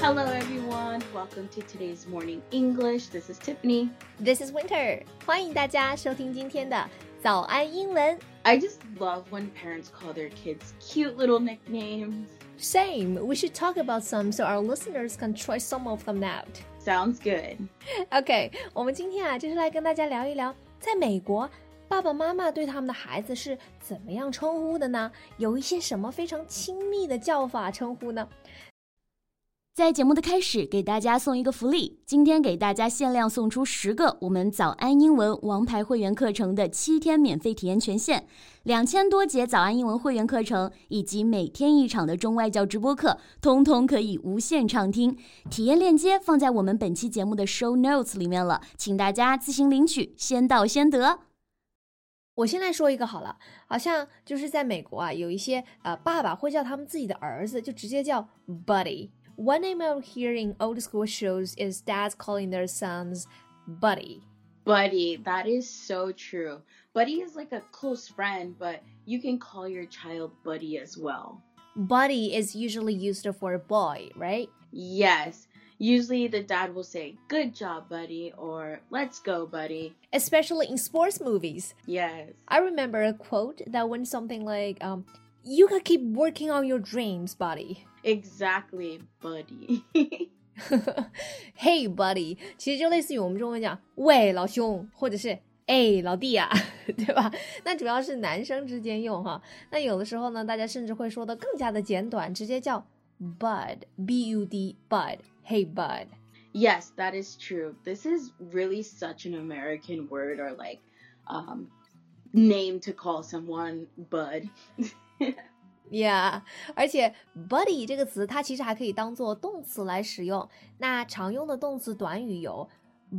Hello, everyone. Welcome to today's morning English. This is Tiffany. This is Winter. 欢迎大家收听今天的早安英文。 I just love when parents call their kids cute little nicknames. Same. We should talk about some so our listeners can try some of them out. Sounds good. OK，我们今天啊，就是来跟大家聊一聊，在美国，爸爸妈妈对他们的孩子是怎么样称呼的呢？有一些什么非常亲密的叫法称呼呢？ 在节目的开始，给大家送一个福利，今天给大家限量送出十个我们早安英文王牌会员课程的七天免费体验权限，两千多节早安英文会员课程以及每天一场的中外教直播课，通通可以无限畅听。体验链接放在我们本期节目的 show notes 里面了，请大家自行领取，先到先得。我先来说一个好了，好像就是在美国啊，有一些呃爸爸会叫他们自己的儿子就直接叫 buddy。One name out here in old school shows is dads calling their sons buddy. Buddy, that is so true. Buddy is like a close friend, but you can call your child buddy as well. Buddy is usually used for a boy, right? Yes. Usually the dad will say, Good job, buddy, or Let's go, buddy. Especially in sports movies. Yes. I remember a quote that went something like, um, You can keep working on your dreams, buddy. Exactly, buddy. hey buddy，其实就类似于我们中文讲“喂老兄”或者是“哎老弟啊”，对吧？那主要是男生之间用哈。那有的时候呢，大家甚至会说的更加的简短，直接叫 bud，b u d bud，hey bud。 Yes, that is true. This is really such an American word or like um, name to call someone bud. Yeah，而且 buddy 这个词它其实还可以当做动词来使用。那常用的动词短语有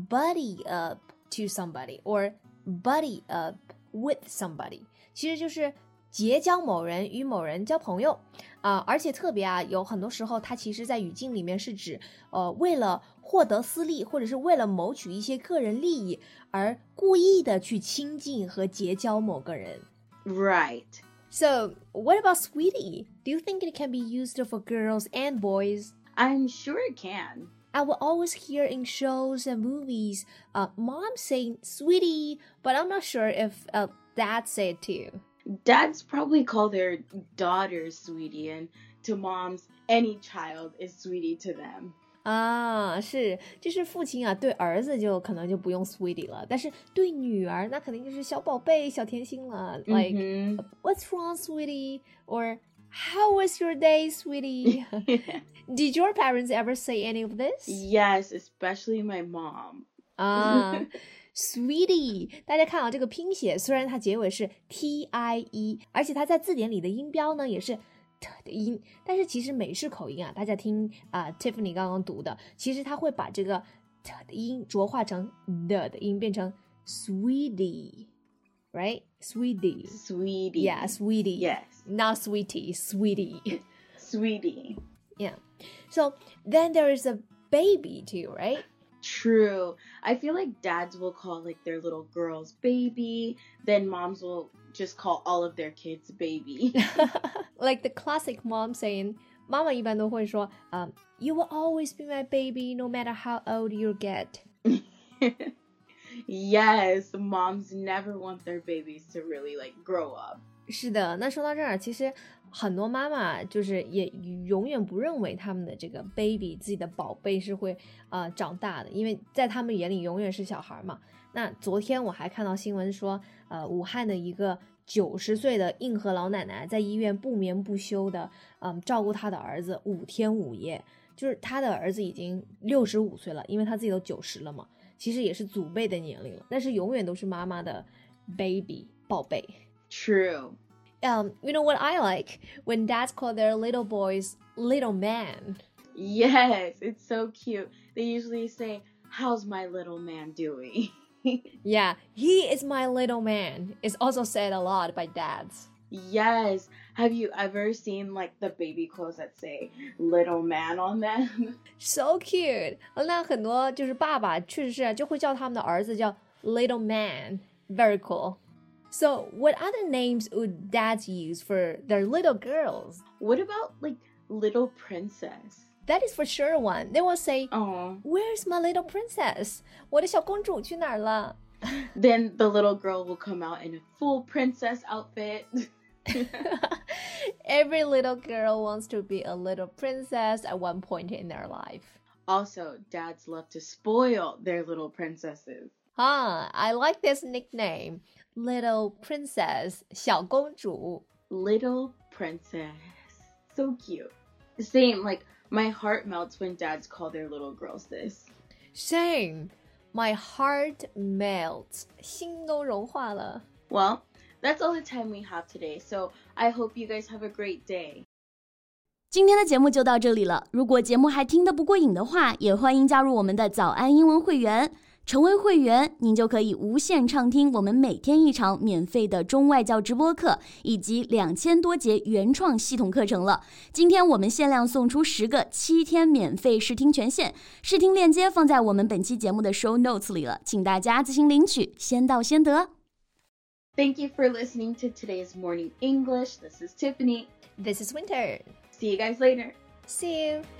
buddy up to somebody or buddy up with somebody，其实就是结交某人与某人交朋友啊、而且特别啊，有很多时候它其实在语境里面是指呃为了获得私利或者是为了谋取一些个人利益而故意的去亲近和结交某个人。Right. So, what about sweetie? Do you think it can be used for girls and boys? I'm sure it can. I will always hear in shows and movies, uh, mom saying sweetie, but I'm not sure if uh, dad say it too. Dads probably call their daughters sweetie, and to moms, any child is sweetie to them. 啊，是，就是父亲啊，对儿子就可能就不用 sweetie 了，但是对女儿那肯定就是小宝贝、小甜心了。Like, Mhm. what's wrong, sweetie? Or how was your day, sweetie? Did your parents ever say any of this? yes, especially my mom. 啊，sweetie，大家看啊，这个拼写虽然它结尾是 t i e，而且它在字典里的音标呢也是音，但是其实美式口音啊，大家听啊、Tiffany 刚刚读的，其实它会把这个 t 的音浊化成的的音，变成 sweetie，right？sweetie。 Sweetie. Yeah, sweetie. Yes. Not sweetie, sweetie. Sweetie. yeah. So then there is a baby too, right? True. I feel like dads will call like their little girls baby, then moms will just call all of their kids baby. like the classic mom saying, 妈妈一般都会说，嗯、y o u will always be my baby, no matter how old you get. yes, moms never want their babies to really like grow up. 是的，那说到这儿，其实 很多妈妈就是也永远不认为他们的这个 baby 自己的宝贝是会呃长大的，因为在他们眼里永远是小孩嘛。那昨天我还看到新闻说，呃，武汉的一个九十岁的硬核老奶奶在医院不眠不休的，嗯，照顾她的儿子五天五夜，就是她的儿子已经六十五岁了，因为他自己都九十了嘛，其实也是祖辈的年龄了，但是永远都是妈妈的 baby 宝贝。True. Um, you know what I like when dads call their little boys little man. Yes, it's so cute. They usually say, How's my little man doing? Yeah, he is my little man. Is also said a lot by dads. yes. Have you ever seen like the baby clothes that say little man on them? So cute. 那很多就是爸爸确实是就会叫他们的儿子叫 little man. Very cool. So, what other names would dads use for their little girls? what about like little princess? that is for sure one. They will say, Oh. "Where's my little princess?" 我的小公主去哪儿了？ Then the little girl will come out in a full princess outfit. Every little girl wants to be a little princess at one point in their life. Also, dads love to spoil their little princesses. Ah, I like this nickname, Little Princess, 小公主。 Little princess. So cute. Same, like, my heart melts when dads call their little girls this. Same, my heart melts，心都融化了。 Well, that's all the time we have today, so I hope you guys have a great day. 今天的节目就到这里了。如果节目还听得不过瘾的话，也欢迎加入我们的早安英文会员。 成为会员，您就可以无限畅听我们每天一场免费的中外教直播课，以及两千多节原创系统课程了。今天我们限量送出十个七天免费试听权限，试听链接放在我们本期节目的 show notes 里了，请大家自行领取，先到先得。Thank you for listening to today's morning English. This is Tiffany. This is Winter. See you guys later. See you.